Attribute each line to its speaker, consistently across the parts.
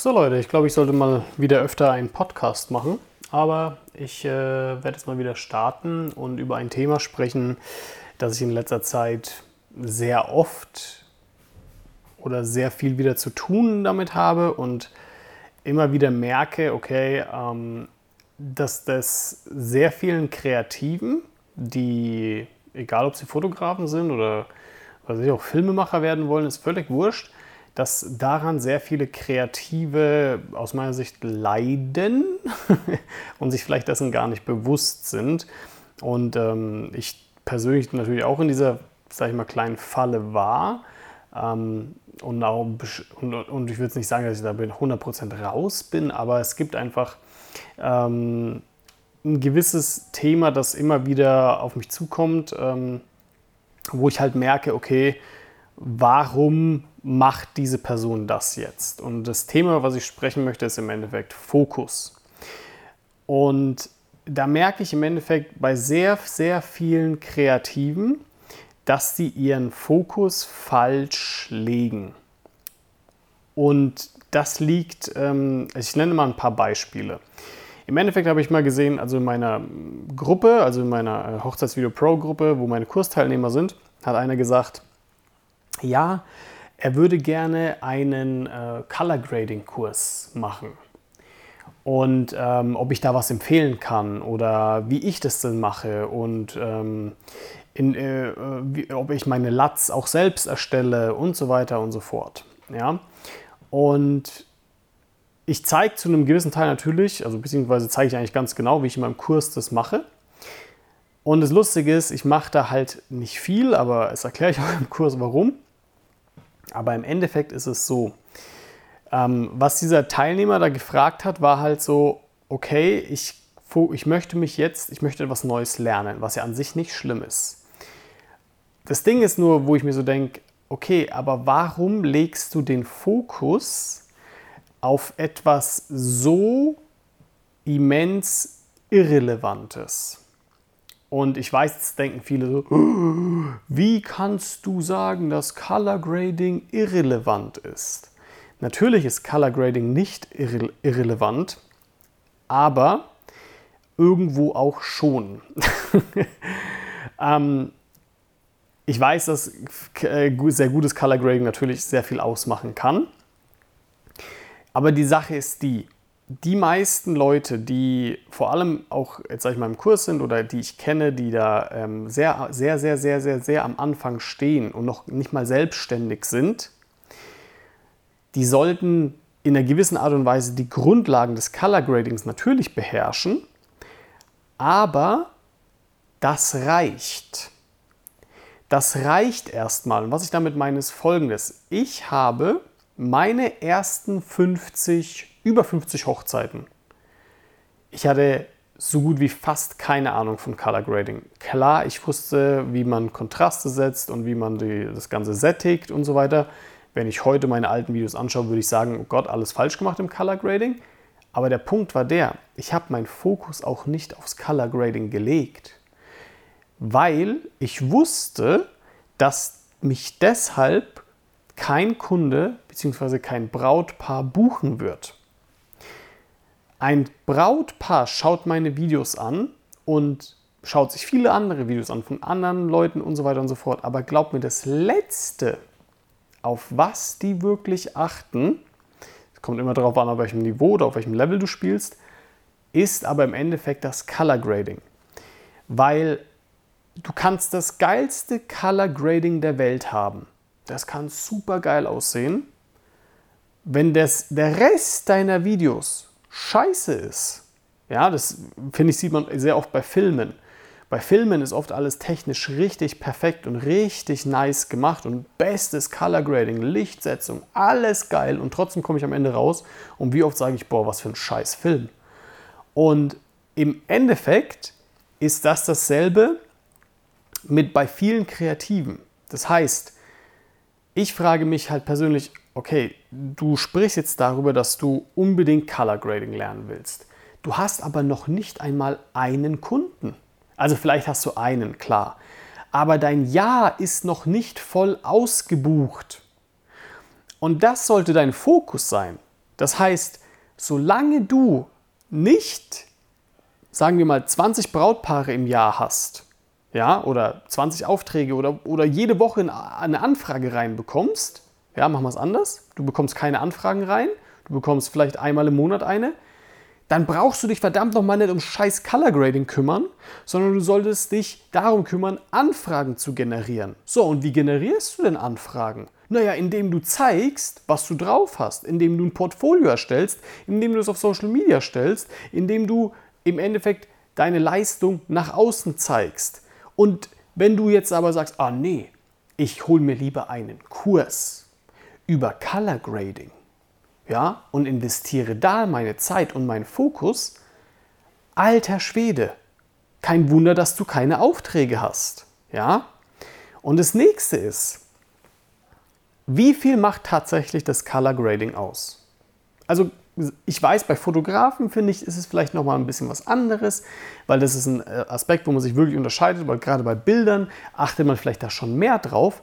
Speaker 1: So Leute, ich glaube, ich sollte mal wieder öfter einen Podcast machen. Aber ich äh, werde jetzt mal wieder starten und über ein Thema sprechen, das ich in letzter Zeit sehr oft oder sehr viel wieder zu tun damit habe und immer wieder merke, okay, ähm, dass das sehr vielen Kreativen, die, egal ob sie Fotografen sind oder was ich auch Filmemacher werden wollen, ist völlig wurscht, dass daran sehr viele Kreative aus meiner Sicht leiden und sich vielleicht dessen gar nicht bewusst sind. Und ähm, ich persönlich natürlich auch in dieser, sag ich mal, kleinen Falle war. Ähm, und, auch, und, und, ich würde nicht sagen, dass ich da 100% raus bin, aber es gibt einfach ähm, ein gewisses Thema, das immer wieder auf mich zukommt, ähm, wo ich halt merke, okay, warum macht diese Person das jetzt? Und das Thema, was ich sprechen möchte, ist im Endeffekt Fokus. Und da merke ich im Endeffekt bei sehr, sehr vielen Kreativen, dass sie ihren Fokus falsch legen. Und das liegt, ähm, ich nenne mal ein paar Beispiele. Im Endeffekt habe ich mal gesehen, also in meiner Gruppe, also in meiner äh, Hochzeitsvideo Pro Gruppe, wo meine Kursteilnehmer sind, hat einer gesagt, ja, er würde gerne einen äh, Color Grading Kurs machen. Und ähm, ob ich da was empfehlen kann oder wie ich das denn mache und ähm, in, äh, wie, ob ich meine Lats auch selbst erstelle und so weiter und so fort. Ja? Und ich zeige zu einem gewissen Teil natürlich, also beziehungsweise zeige ich eigentlich ganz genau, wie ich in meinem Kurs das mache. Und das Lustige ist, ich mache da halt nicht viel, aber es erkläre ich auch im Kurs warum. Aber im Endeffekt ist es so, ähm, was dieser Teilnehmer da gefragt hat, war halt so, okay, ich, ich möchte mich jetzt, ich möchte etwas Neues lernen, was ja an sich nicht schlimm ist. Das Ding ist nur, wo ich mir so denke, okay, aber warum legst du den Fokus auf etwas so immens Irrelevantes? Und ich weiß, jetzt denken viele so, wie kannst du sagen, dass Color Grading irrelevant ist? Natürlich ist Color Grading nicht irre irrelevant, aber irgendwo auch schon. ähm, ich weiß, dass äh, sehr gutes Color Grading natürlich sehr viel ausmachen kann. Aber die Sache ist die, die meisten Leute, die vor allem auch jetzt sag ich mal im Kurs sind oder die ich kenne, die da ähm, sehr, sehr, sehr, sehr, sehr, sehr am Anfang stehen und noch nicht mal selbstständig sind, die sollten in einer gewissen Art und Weise die Grundlagen des Color Gradings natürlich beherrschen, aber das reicht. Das reicht erstmal. Und was ich damit meine, ist folgendes. Ich habe meine ersten 50 über 50 Hochzeiten. Ich hatte so gut wie fast keine Ahnung von Color Grading. Klar, ich wusste, wie man Kontraste setzt und wie man die, das Ganze sättigt und so weiter. Wenn ich heute meine alten Videos anschaue, würde ich sagen, oh Gott, alles falsch gemacht im Color Grading. Aber der Punkt war der, ich habe meinen Fokus auch nicht aufs Color Grading gelegt, weil ich wusste, dass mich deshalb kein Kunde bzw. kein Brautpaar buchen wird. Ein Brautpaar schaut meine Videos an und schaut sich viele andere Videos an von anderen Leuten und so weiter und so fort. Aber glaubt mir, das Letzte, auf was die wirklich achten, es kommt immer darauf an, auf welchem Niveau oder auf welchem Level du spielst, ist aber im Endeffekt das Color Grading. Weil du kannst das geilste Color Grading der Welt haben. Das kann super geil aussehen. Wenn das, der Rest deiner Videos scheiße ist. Ja, das finde ich, sieht man sehr oft bei Filmen. Bei Filmen ist oft alles technisch richtig perfekt und richtig nice gemacht und bestes Color Grading, Lichtsetzung, alles geil und trotzdem komme ich am Ende raus und wie oft sage ich, boah, was für ein scheiß Film. Und im Endeffekt ist das dasselbe mit bei vielen Kreativen. Das heißt, ich frage mich halt persönlich, okay, du sprichst jetzt darüber, dass du unbedingt Color Grading lernen willst. Du hast aber noch nicht einmal einen Kunden. Also vielleicht hast du einen, klar. Aber dein Jahr ist noch nicht voll ausgebucht. Und das sollte dein Fokus sein. Das heißt, solange du nicht, sagen wir mal, 20 Brautpaare im Jahr hast, ja, oder 20 Aufträge oder, oder jede Woche eine Anfrage reinbekommst, ja, machen wir es anders. Du bekommst keine Anfragen rein, du bekommst vielleicht einmal im Monat eine, dann brauchst du dich verdammt nochmal nicht um scheiß Color Grading kümmern, sondern du solltest dich darum kümmern, Anfragen zu generieren. So, und wie generierst du denn Anfragen? Naja, indem du zeigst, was du drauf hast, indem du ein Portfolio erstellst, indem du es auf Social Media stellst, indem du im Endeffekt deine Leistung nach außen zeigst. Und wenn du jetzt aber sagst, ah nee, ich hole mir lieber einen Kurs über Color Grading, ja, und investiere da meine Zeit und meinen Fokus, alter Schwede, kein Wunder, dass du keine Aufträge hast, ja. Und das nächste ist, wie viel macht tatsächlich das Color Grading aus? Also ich weiß, bei Fotografen finde ich, ist es vielleicht noch mal ein bisschen was anderes, weil das ist ein äh, Aspekt, wo man sich wirklich unterscheidet, weil gerade bei Bildern achtet man vielleicht da schon mehr drauf,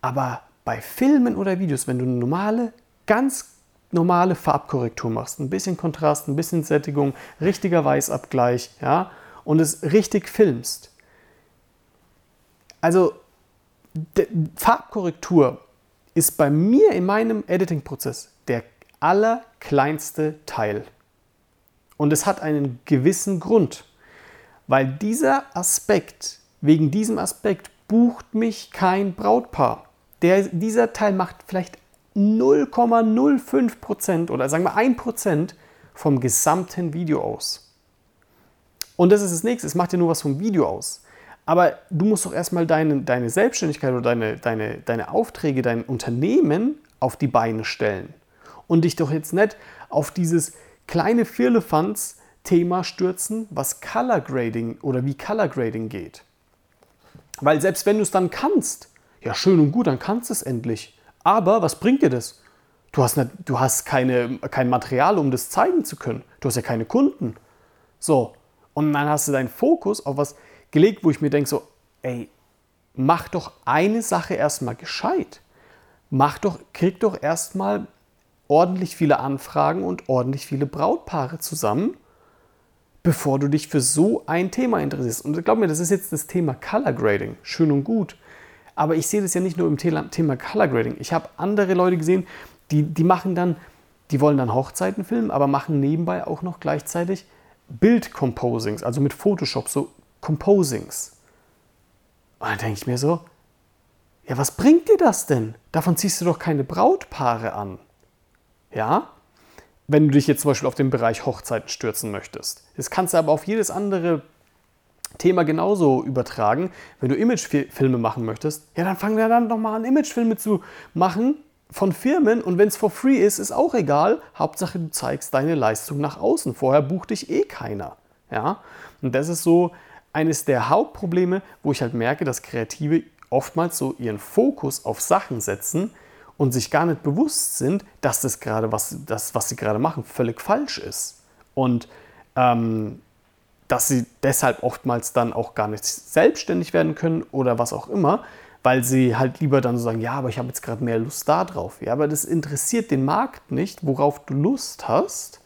Speaker 1: aber bei Filmen oder Videos, wenn du eine normale, ganz normale Farbkorrektur machst, ein bisschen Kontrast, ein bisschen Sättigung, richtiger Weißabgleich, ja, und es richtig filmst. Also Farbkorrektur ist bei mir in meinem Editing-Prozess der allerkleinste Teil. Und es hat einen gewissen Grund, weil dieser Aspekt, wegen diesem Aspekt bucht mich kein Brautpaar. Der, dieser Teil macht vielleicht 0,05% oder sagen wir 1% vom gesamten Video aus. Und das ist das nächste, es macht ja nur was vom Video aus. Aber du musst doch erstmal deine, deine Selbstständigkeit oder deine, deine, deine Aufträge, dein Unternehmen auf die Beine stellen. Und dich doch jetzt nicht auf dieses kleine Firlefanz-Thema stürzen, was Color Grading oder wie Color Grading geht. Weil selbst wenn du es dann kannst, ja schön und gut, dann kannst du es endlich. Aber was bringt dir das? Du hast, nicht, du hast keine, kein Material, um das zeigen zu können. Du hast ja keine Kunden. So, und dann hast du deinen Fokus auf was gelegt, wo ich mir denke, so, ey, mach doch eine Sache erstmal gescheit. Mach doch, krieg doch erstmal ordentlich viele Anfragen und ordentlich viele Brautpaare zusammen, bevor du dich für so ein Thema interessierst. Und glaub mir, das ist jetzt das Thema Color Grading. Schön und gut. Aber ich sehe das ja nicht nur im Thema Color Grading. Ich habe andere Leute gesehen, die, die machen dann, die wollen dann Hochzeiten filmen, aber machen nebenbei auch noch gleichzeitig Bildcomposings, also mit Photoshop, so Composings. Und dann denke ich mir so, ja, was bringt dir das denn? Davon ziehst du doch keine Brautpaare an. Ja? Wenn du dich jetzt zum Beispiel auf den Bereich Hochzeiten stürzen möchtest. Das kannst du aber auf jedes andere Thema genauso übertragen. Wenn du Imagefilme machen möchtest, ja, dann fang dann doch mal an, Imagefilme zu machen von Firmen und wenn es for free ist, ist auch egal. Hauptsache, du zeigst deine Leistung nach außen. Vorher bucht dich eh keiner. Ja? Und das ist so eines der Hauptprobleme, wo ich halt merke, dass Kreative oftmals so ihren Fokus auf Sachen setzen und sich gar nicht bewusst sind, dass das gerade, was, das, was sie gerade machen, völlig falsch ist. Und ähm, dass sie deshalb oftmals dann auch gar nicht selbstständig werden können oder was auch immer, weil sie halt lieber dann so sagen, ja, aber ich habe jetzt gerade mehr Lust da drauf. Ja, aber das interessiert den Markt nicht, worauf du Lust hast,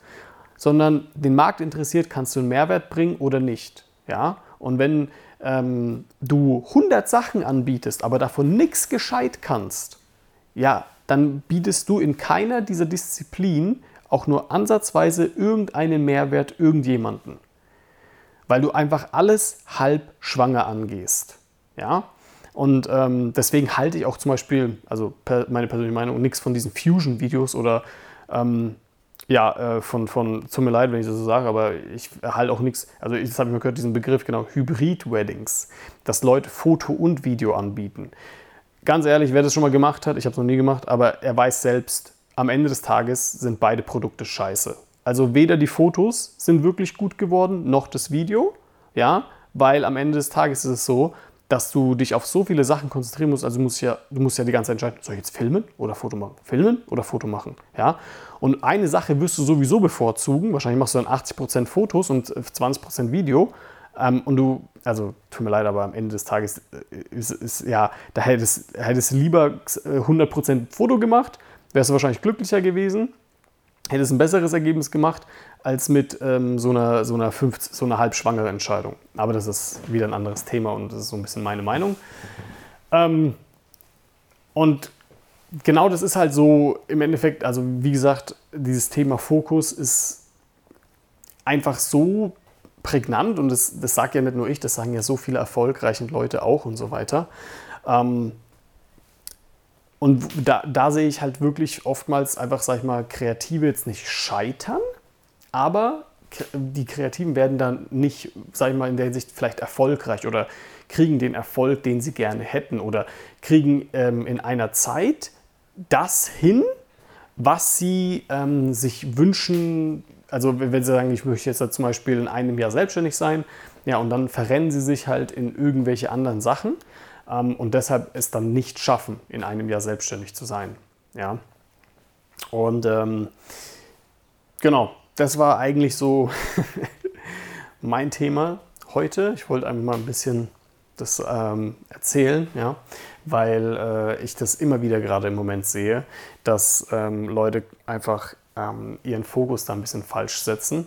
Speaker 1: sondern den Markt interessiert, kannst du einen Mehrwert bringen oder nicht. Ja, und wenn ähm, du 100 Sachen anbietest, aber davon nichts gescheit kannst, ja, dann bietest du in keiner dieser Disziplinen auch nur ansatzweise irgendeinen Mehrwert irgendjemanden weil du einfach alles halb schwanger angehst. Ja? Und ähm, deswegen halte ich auch zum Beispiel, also per, meine persönliche Meinung, nichts von diesen Fusion-Videos oder ähm, ja, äh, von, von, tut mir leid, wenn ich das so sage, aber ich halte auch nichts, also jetzt habe ich mal gehört, diesen Begriff, genau, Hybrid-Weddings, dass Leute Foto und Video anbieten. Ganz ehrlich, wer das schon mal gemacht hat, ich habe es noch nie gemacht, aber er weiß selbst, am Ende des Tages sind beide Produkte scheiße. Also weder die Fotos sind wirklich gut geworden, noch das Video, ja, weil am Ende des Tages ist es so, dass du dich auf so viele Sachen konzentrieren musst. Also du musst ja, du musst ja die ganze Zeit entscheiden, soll ich jetzt filmen oder Foto machen? Filmen oder Foto machen? Ja? Und eine Sache wirst du sowieso bevorzugen. Wahrscheinlich machst du dann 80% Fotos und 20% Video. Ähm, und du, also tut mir leid, aber am Ende des Tages äh, ist, ist ja, da hättest, hättest du lieber 100% Foto gemacht, wärst du wahrscheinlich glücklicher gewesen. Hätte es ein besseres Ergebnis gemacht als mit ähm, so einer, so einer, so einer halbschwangere Entscheidung. Aber das ist wieder ein anderes Thema und das ist so ein bisschen meine Meinung. Ähm, und genau das ist halt so im Endeffekt, also wie gesagt, dieses Thema Fokus ist einfach so prägnant und das, das sagt ja nicht nur ich, das sagen ja so viele erfolgreiche Leute auch und so weiter. Ähm, und da, da sehe ich halt wirklich oftmals einfach, sag ich mal, Kreative jetzt nicht scheitern, aber die Kreativen werden dann nicht, sag ich mal, in der Hinsicht vielleicht erfolgreich oder kriegen den Erfolg, den sie gerne hätten oder kriegen ähm, in einer Zeit das hin, was sie ähm, sich wünschen. Also wenn sie sagen, ich möchte jetzt zum Beispiel in einem Jahr selbstständig sein, ja, und dann verrennen sie sich halt in irgendwelche anderen Sachen ähm, und deshalb es dann nicht schaffen, in einem Jahr selbstständig zu sein. Ja. Und ähm, genau, das war eigentlich so mein Thema heute. Ich wollte einfach mal ein bisschen das ähm, erzählen, ja, weil äh, ich das immer wieder gerade im Moment sehe, dass ähm, Leute einfach ähm, ihren Fokus da ein bisschen falsch setzen.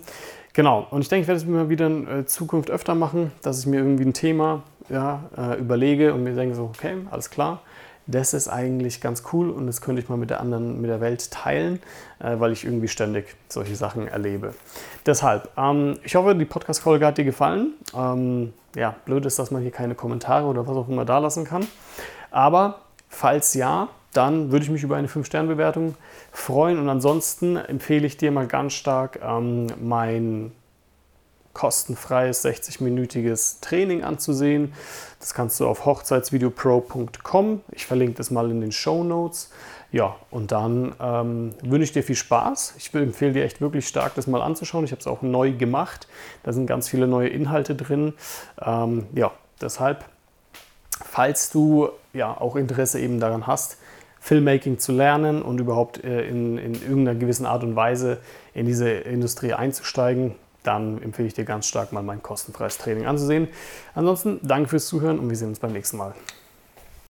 Speaker 1: Genau, und ich denke, ich werde es mir wieder in äh, Zukunft öfter machen, dass ich mir irgendwie ein Thema ja, äh, überlege und mir denke so, okay, alles klar, das ist eigentlich ganz cool und das könnte ich mal mit der anderen, mit der Welt teilen, äh, weil ich irgendwie ständig solche Sachen erlebe. Deshalb, ähm, ich hoffe, die Podcast-Folge hat dir gefallen. Ähm, ja, blöd ist, dass man hier keine Kommentare oder was auch immer da lassen kann. Aber falls ja, dann würde ich mich über eine 5-Sterne-Bewertung freuen. Und ansonsten empfehle ich dir mal ganz stark ähm, mein kostenfreies 60-minütiges Training anzusehen. Das kannst du auf hochzeitsvideopro.com. Ich verlinke das mal in den Show Notes. Ja, und dann ähm, wünsche ich dir viel Spaß. Ich empfehle dir echt wirklich stark, das mal anzuschauen. Ich habe es auch neu gemacht. Da sind ganz viele neue Inhalte drin. Ähm, ja, deshalb, falls du ja auch Interesse eben daran hast, Filmmaking zu lernen und überhaupt äh, in, in irgendeiner gewissen Art und Weise in diese Industrie einzusteigen, dann empfehle ich dir ganz stark mal mein kostenfreies Training anzusehen. Ansonsten danke fürs Zuhören und wir sehen uns beim nächsten Mal.